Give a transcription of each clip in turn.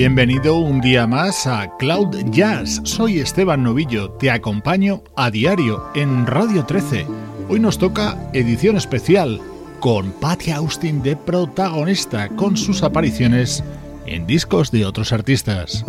Bienvenido un día más a Cloud Jazz. Soy Esteban Novillo, te acompaño a diario en Radio 13. Hoy nos toca edición especial con Patty Austin de protagonista con sus apariciones en discos de otros artistas.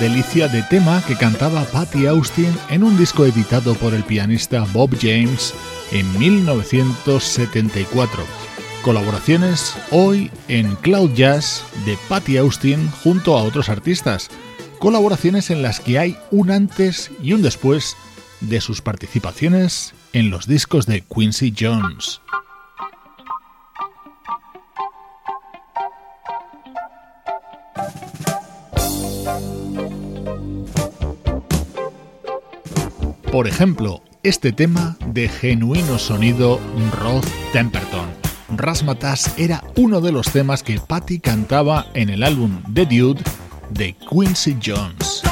Delicia de tema que cantaba Patty Austin en un disco editado por el pianista Bob James en 1974. Colaboraciones hoy en Cloud Jazz de Patty Austin junto a otros artistas. Colaboraciones en las que hay un antes y un después de sus participaciones en los discos de Quincy Jones. Por ejemplo, este tema de genuino sonido Rod Temperton. Rasmatas era uno de los temas que Patty cantaba en el álbum The Dude de Quincy Jones.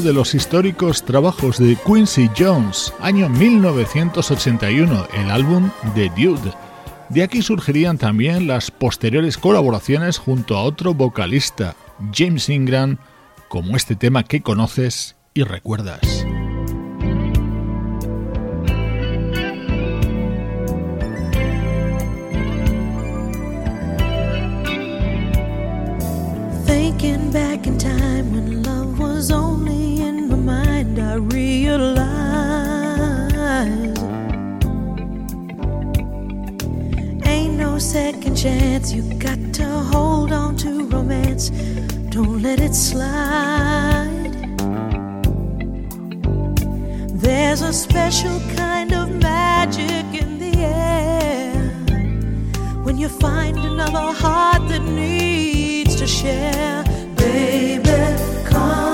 De los históricos trabajos de Quincy Jones, año 1981, el álbum The Dude. De aquí surgirían también las posteriores colaboraciones junto a otro vocalista, James Ingram, como este tema que conoces y recuerdas. Chance. You got to hold on to romance. Don't let it slide. There's a special kind of magic in the air when you find another heart that needs to share. Baby, come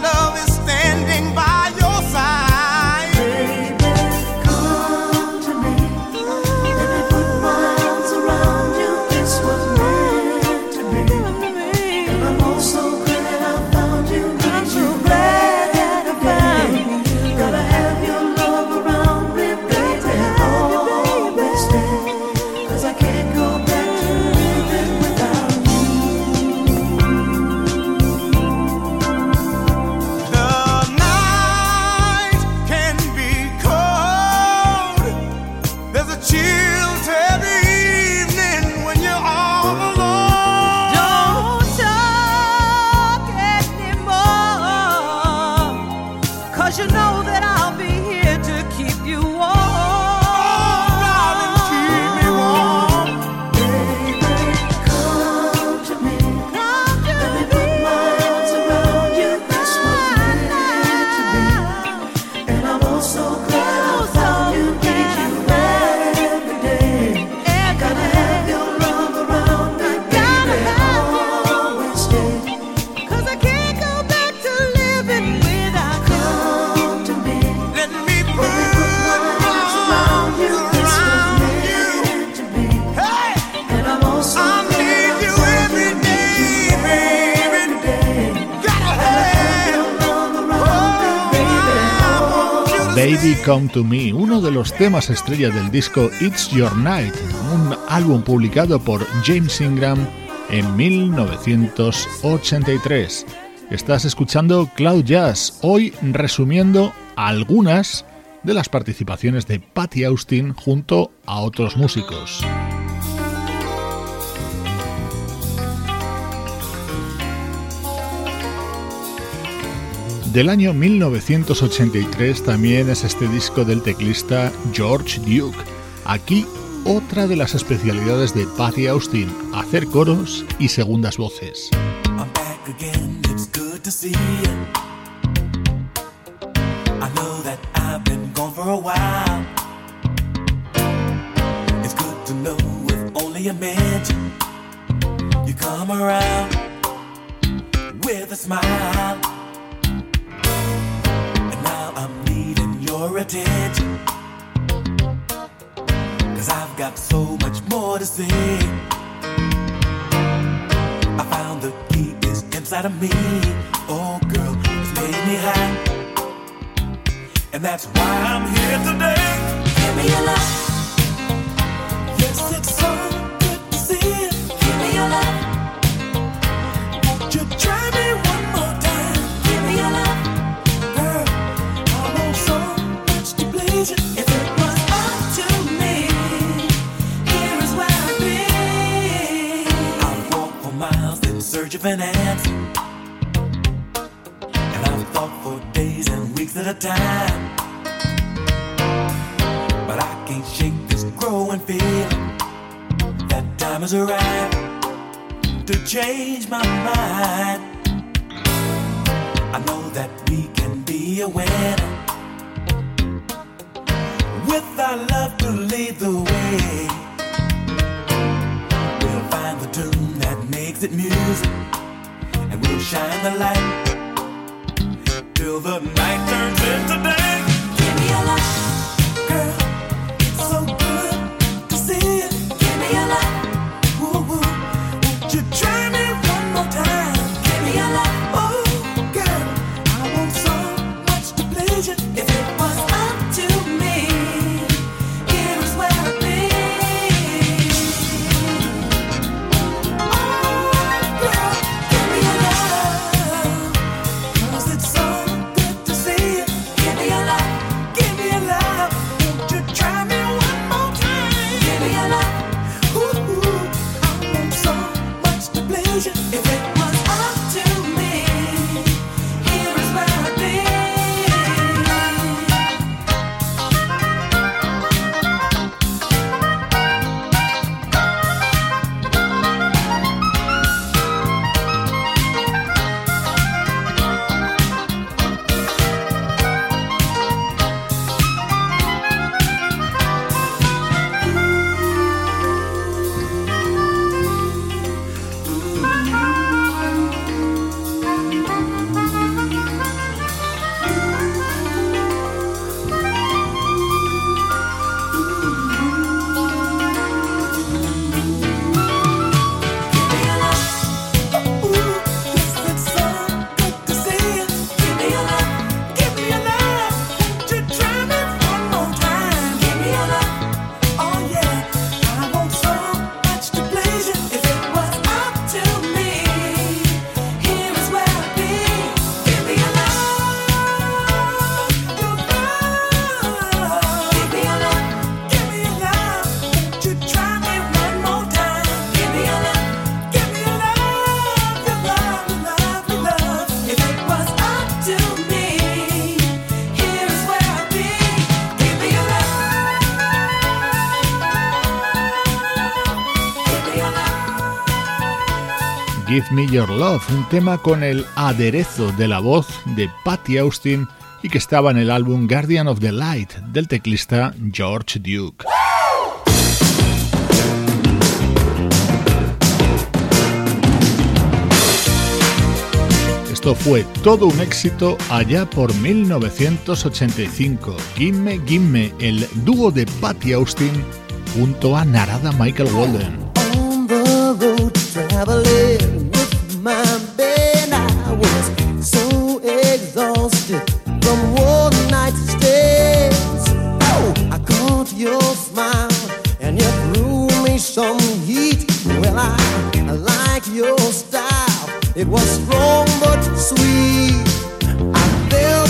Come to Me, uno de los temas estrella del disco It's Your Night, un álbum publicado por James Ingram en 1983. Estás escuchando Cloud Jazz, hoy resumiendo algunas de las participaciones de Patty Austin junto a otros músicos. Del año 1983 también es este disco del teclista George Duke. Aquí otra de las especialidades de Patty Austin, hacer coros y segundas voces. I'm back again, needing your attention. Cause I've got so much more to say. I found the key is inside of me. Oh, girl, it's made me high. And that's why I'm here today. Give me your love. Yes, it's so good to see you. Give me your love. Answer. And I've thought for days and weeks at a time. But I can't shake this growing feeling that time has arrived to change my mind. I know that we can be a winner with our love to lead the way. We'll find the tune that makes it music, shine the light till the night turns into day. Give me your love, girl. It's so good to see you. Give me your love. Woo, woo. Give Your Love, un tema con el aderezo de la voz de Patty Austin y que estaba en el álbum Guardian of the Light del teclista George Duke. Esto fue todo un éxito allá por 1985. Gimme Gimme, el dúo de Patty Austin junto a Narada Michael Walden. My band, I was so exhausted from one night's stays. Oh, I caught your smile and you threw me some heat. Well, I, like your style. It was strong but sweet. I fell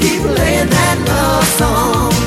keep playing that love song.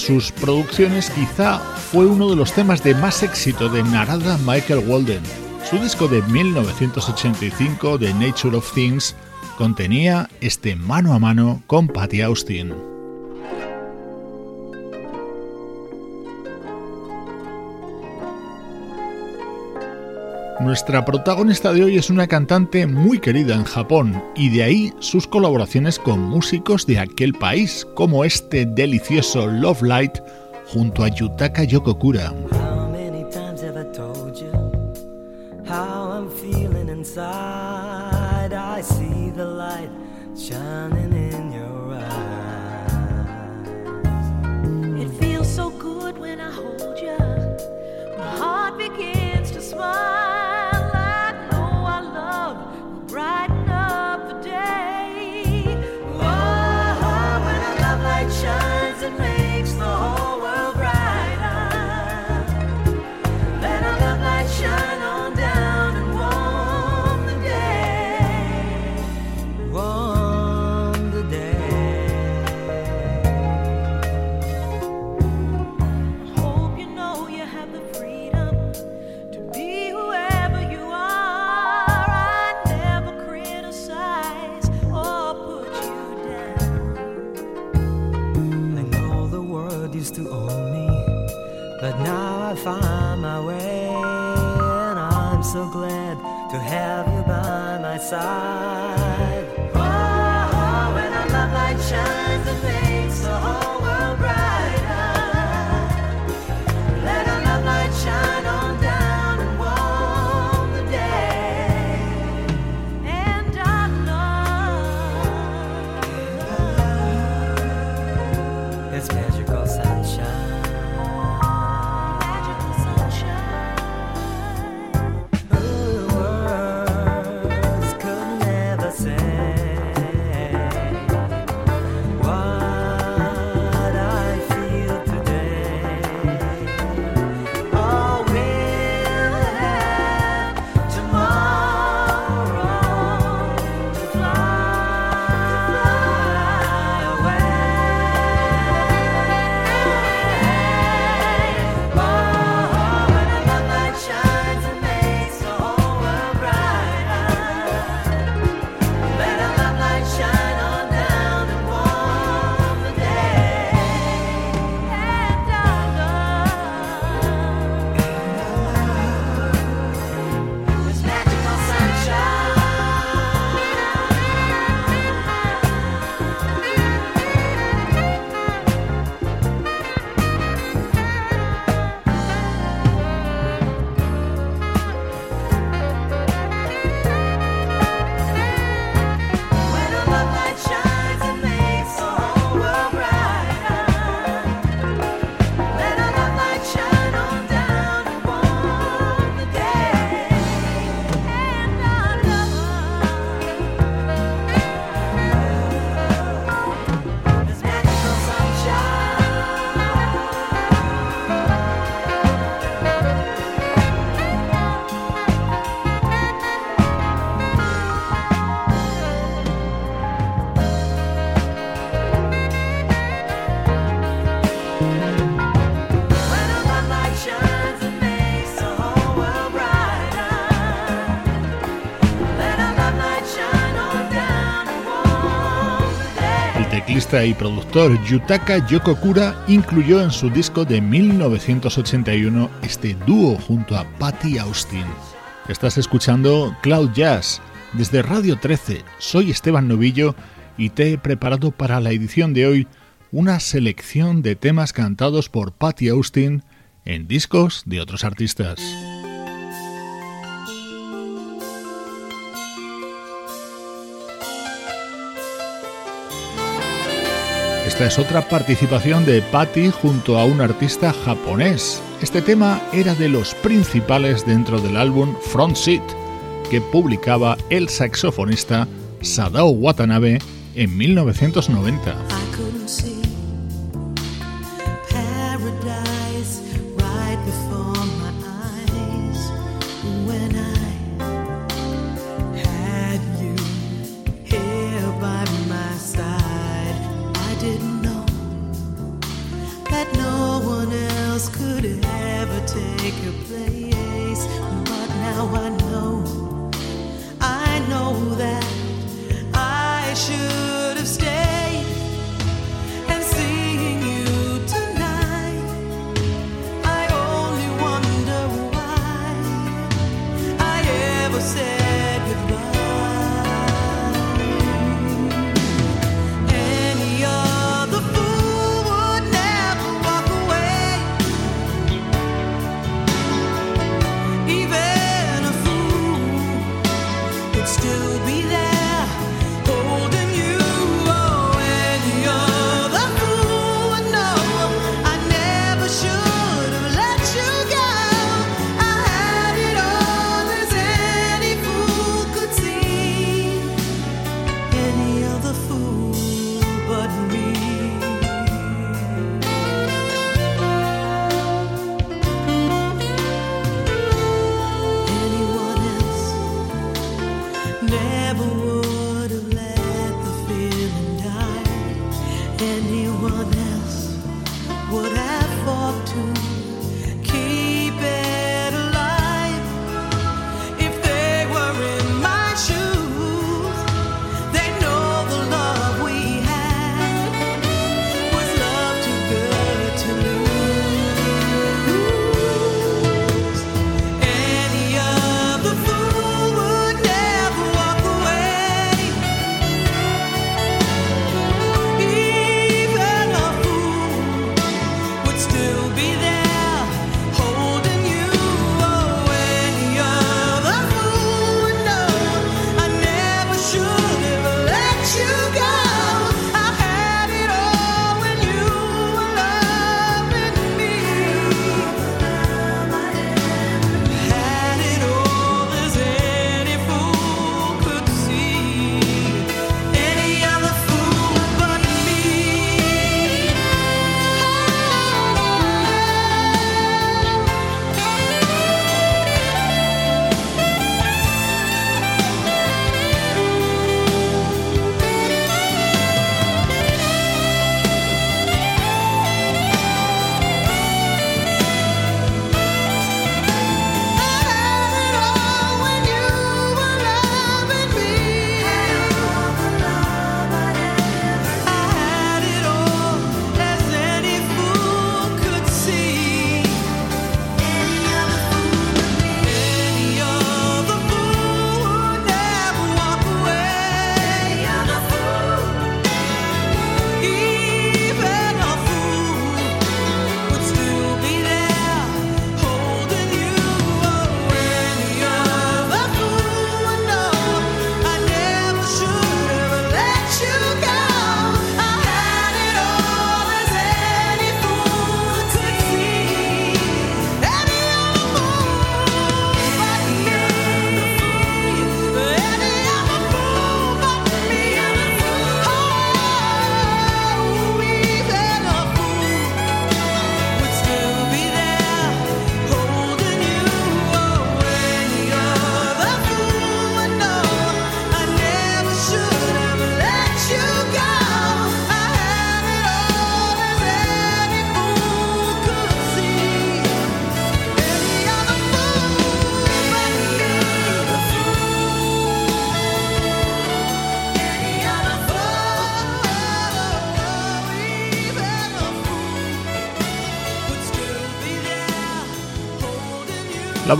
Sus producciones, quizá fue uno de los temas de más éxito de Narada Michael Walden. Su disco de 1985, The Nature of Things, contenía este mano a mano con Patty Austin. Nuestra protagonista de hoy es una cantante muy querida en Japón y de ahí sus colaboraciones con músicos de aquel país, como este delicioso Love Light junto a Yutaka Yokokura. side. teclista y productor Yutaka Yokokura incluyó en su disco de 1981 este dúo junto a Patty Austin. Estás escuchando Cloud Jazz desde Radio 13. Soy Esteban Novillo y te he preparado para la edición de hoy una selección de temas cantados por Patty Austin en discos de otros artistas. Esta es otra participación de Patty junto a un artista japonés. Este tema era de los principales dentro del álbum Front Seat que publicaba el saxofonista Sadao Watanabe en 1990.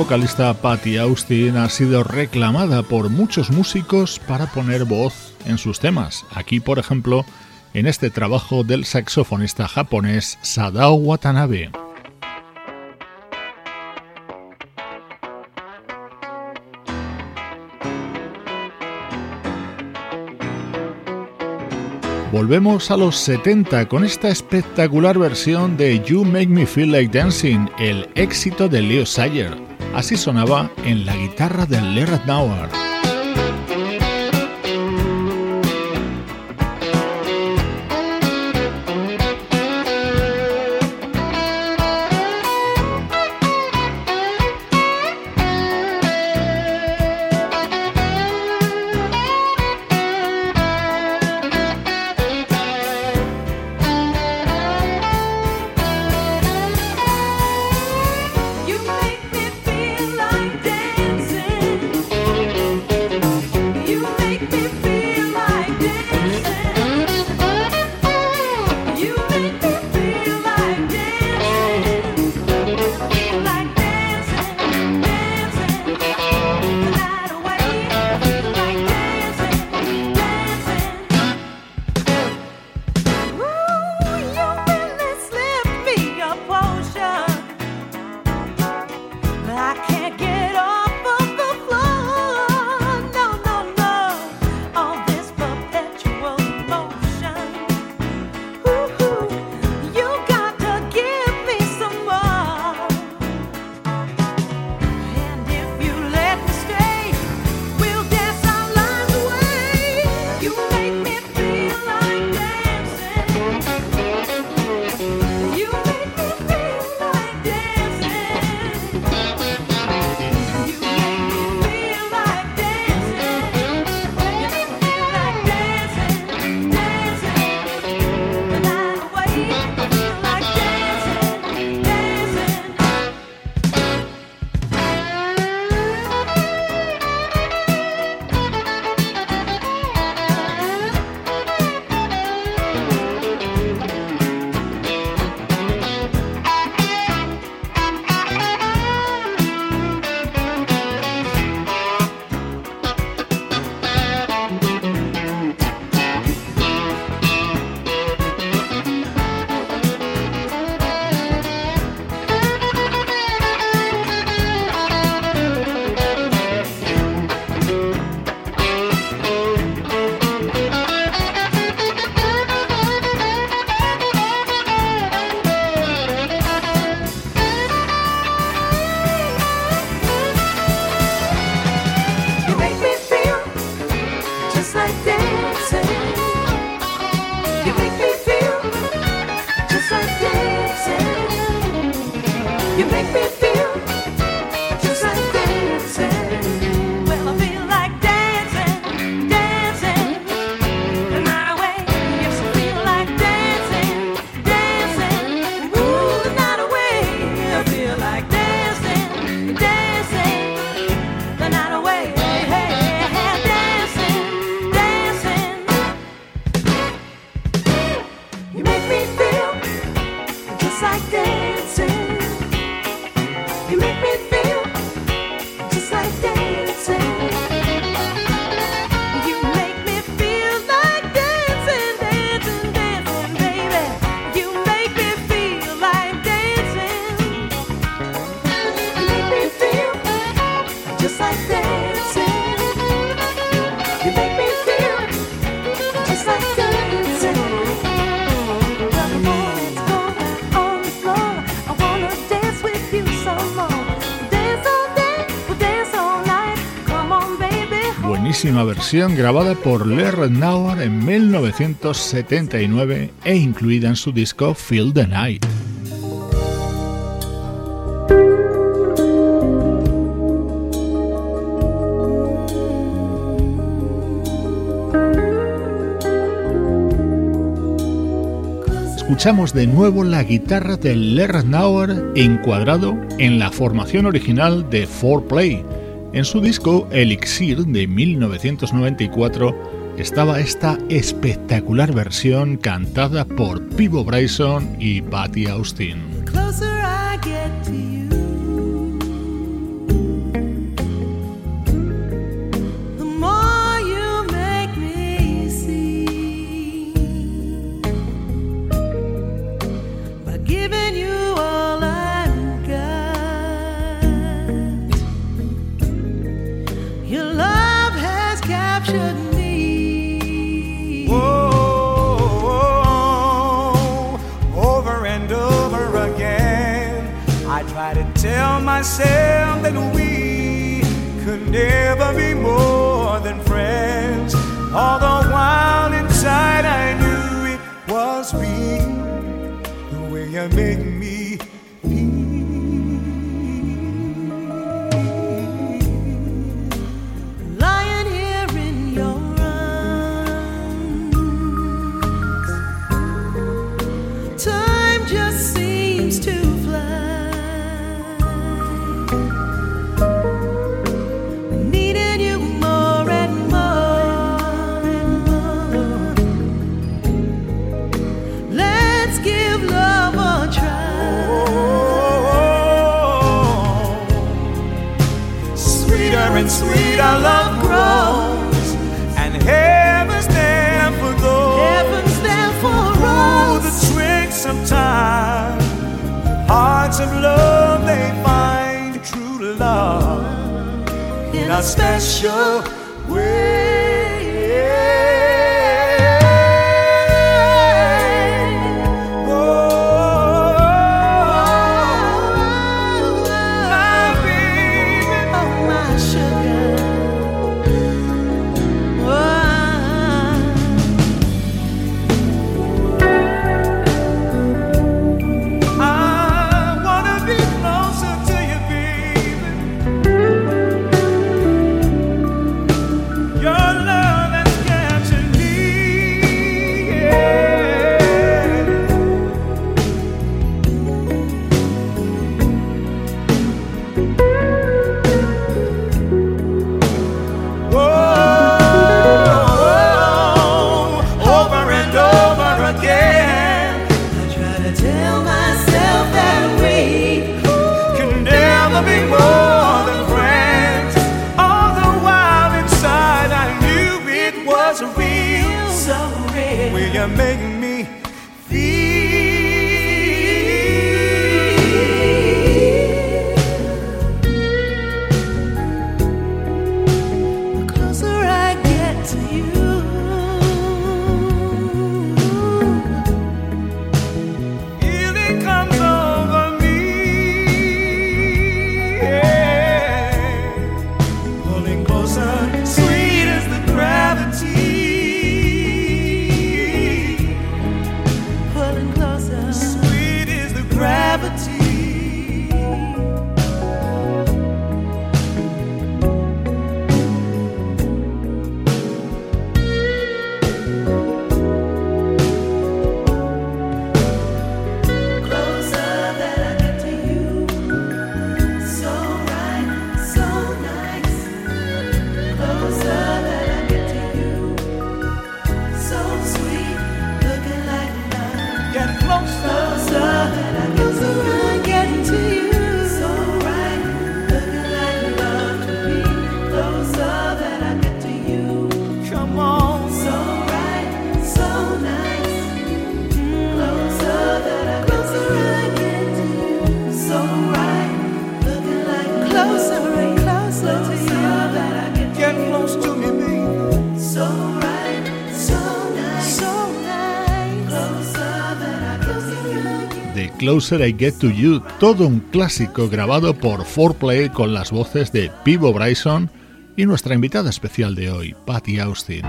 Vocalista Patty Austin ha sido reclamada por muchos músicos para poner voz en sus temas. Aquí, por ejemplo, en este trabajo del saxofonista japonés Sadao Watanabe. Volvemos a los 70 con esta espectacular versión de You Make Me Feel Like Dancing, el éxito de Leo Sayer. Así sonaba en la guitarra de Lerad Nauer. Grabada por Lerner Nauer en 1979 e incluida en su disco Feel the Night. escuchamos de nuevo la guitarra de Lerner encuadrado en la formación original de 4Play en su disco Elixir de 1994 estaba esta espectacular versión cantada por Pivo Bryson y Patty Austin. Was real, the way you make me sweet our love grows, and heaven's there for those heaven's there for us. the tricks of time, hearts of love they find true love in a special way. Closer I Get to You, todo un clásico grabado por 4Play con las voces de Pivo Bryson y nuestra invitada especial de hoy, Patty Austin.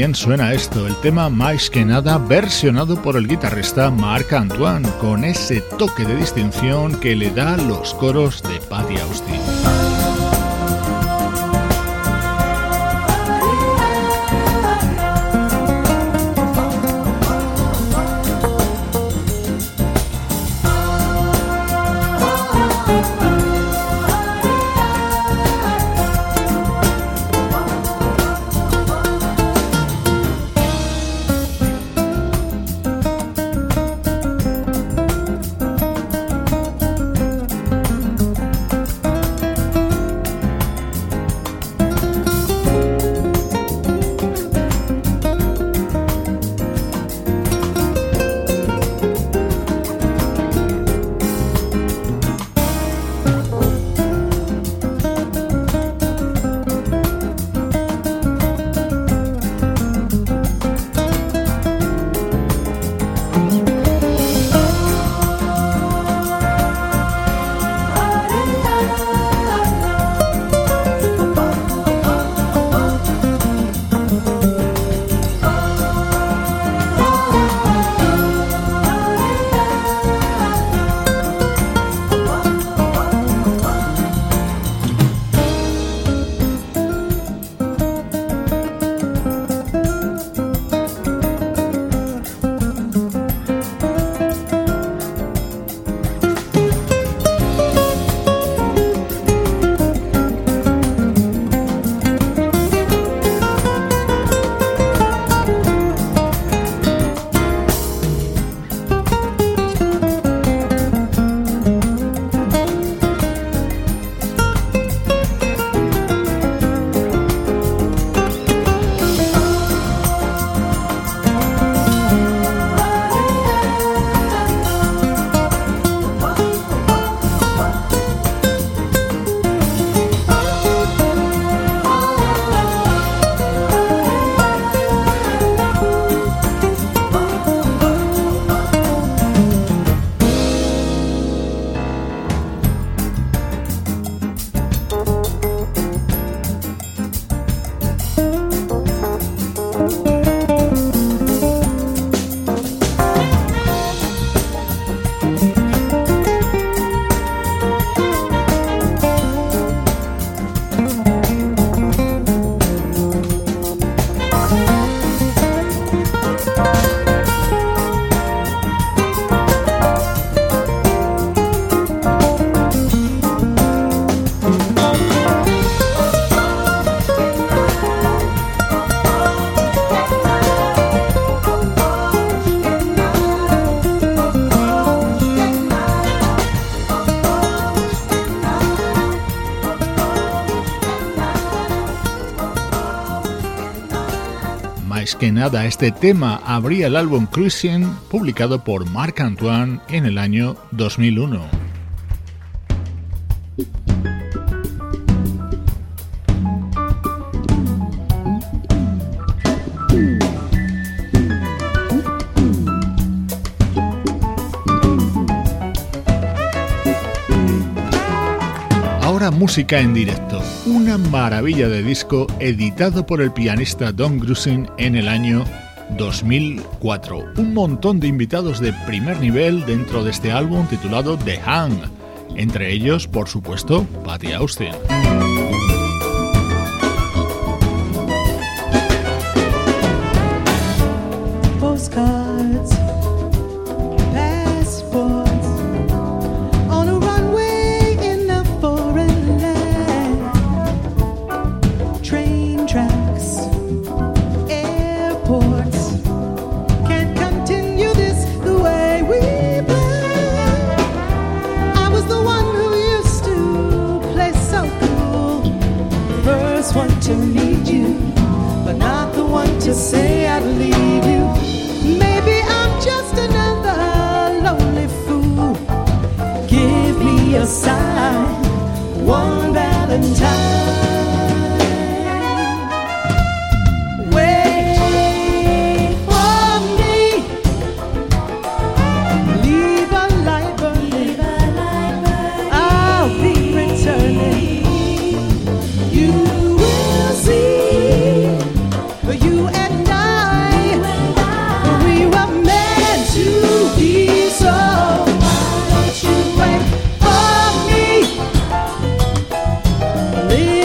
Bien suena esto, el tema más que nada versionado por el guitarrista Marc Antoine, con ese toque de distinción que le da los coros de Patty Austin. Nada, este tema abría el álbum Cruising publicado por Marc Antoine en el año 2001. música en directo, maravilla de disco editado por el pianista Don Grusin en el año 2004. Un montón de invitados de primer nivel dentro de este álbum titulado The Hang, entre ellos, por supuesto, Patty Austin.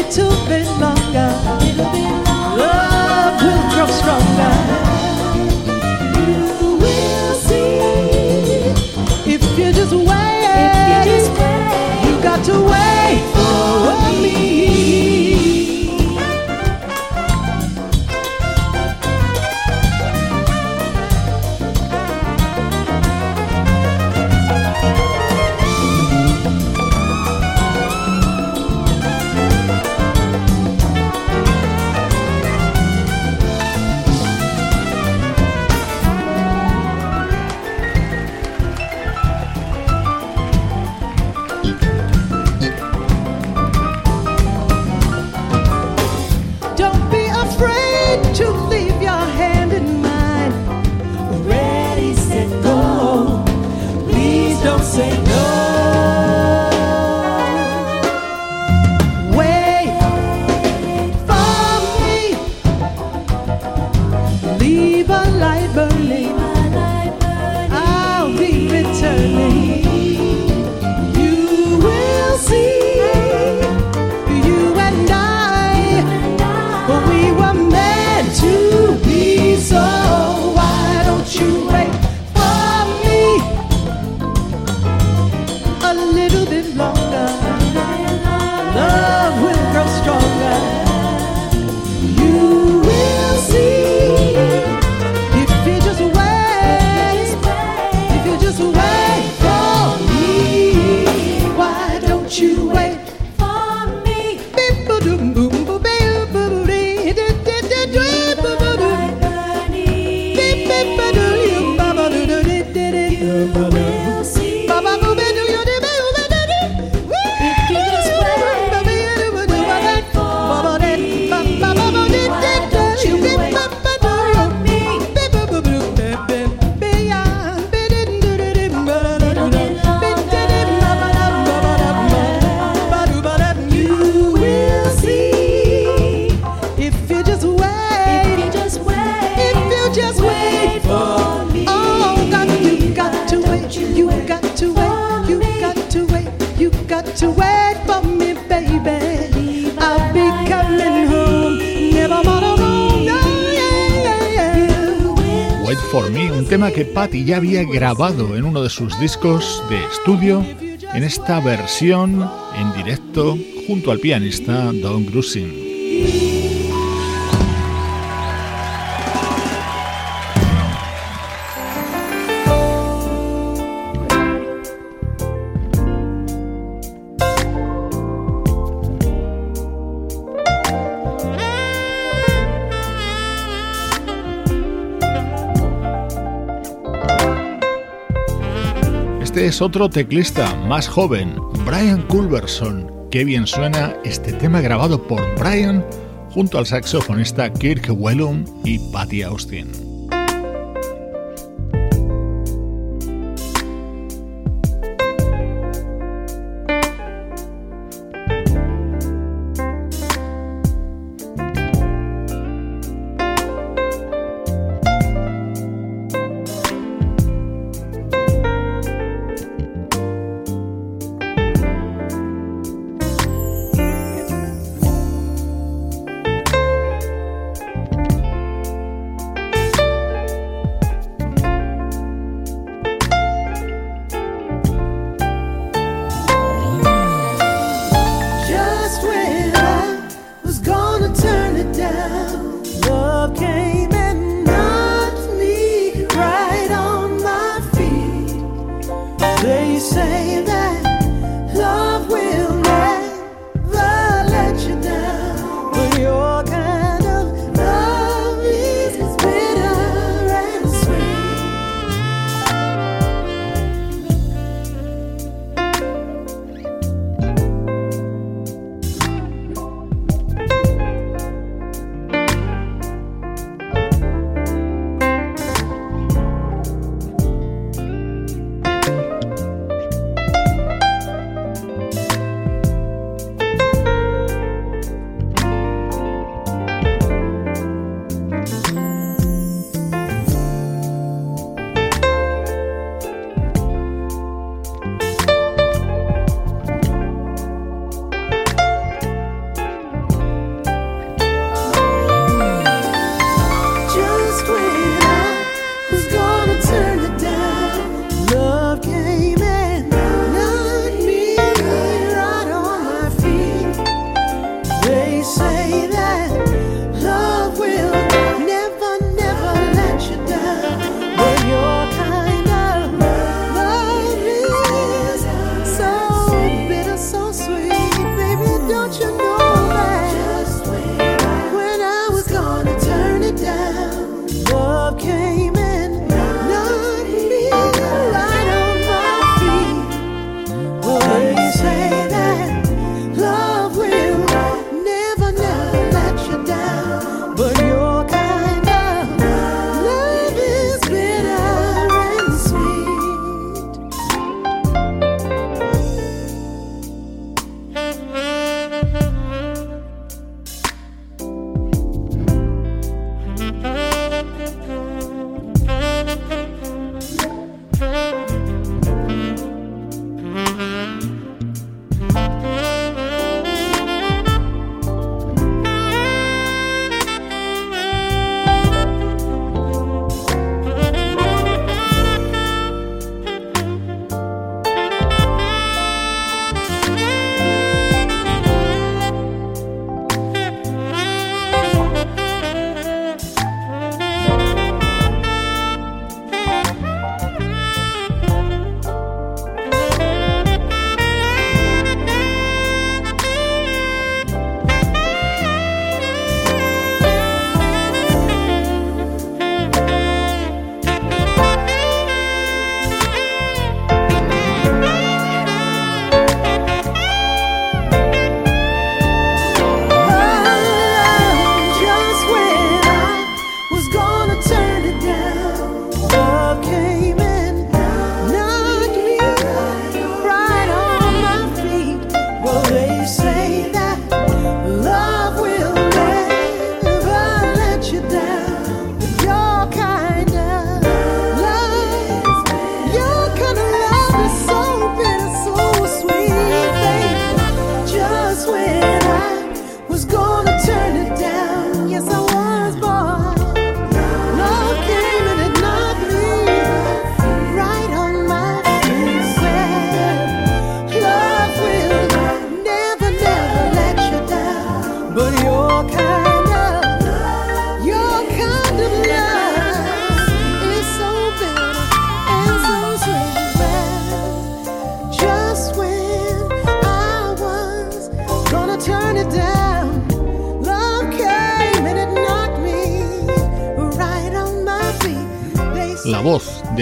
little bit longer. Love will grow stronger. Patty ya había grabado en uno de sus discos de estudio en esta versión en directo junto al pianista Don Grusin. Es otro teclista más joven, Brian Culberson. Qué bien suena este tema grabado por Brian junto al saxofonista Kirk Whelan y Patty Austin.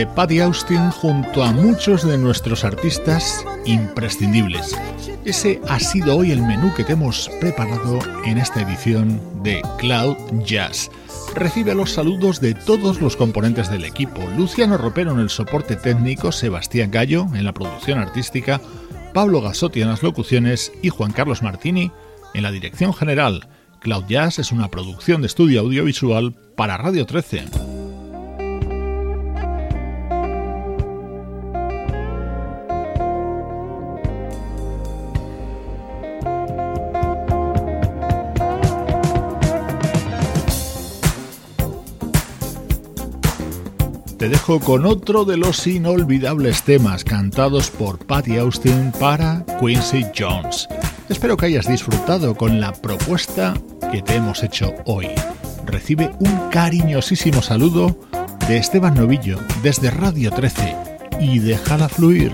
De Patty Austin junto a muchos de nuestros artistas imprescindibles. Ese ha sido hoy el menú que te hemos preparado en esta edición de Cloud Jazz. Recibe los saludos de todos los componentes del equipo. Luciano Ropero en el soporte técnico, Sebastián Gallo en la producción artística, Pablo Gasotti en las locuciones y Juan Carlos Martini en la dirección general. Cloud Jazz es una producción de estudio audiovisual para Radio 13. Dejo con otro de los inolvidables temas cantados por Patty Austin para Quincy Jones. Espero que hayas disfrutado con la propuesta que te hemos hecho hoy. Recibe un cariñosísimo saludo de Esteban Novillo desde Radio 13 y déjala fluir.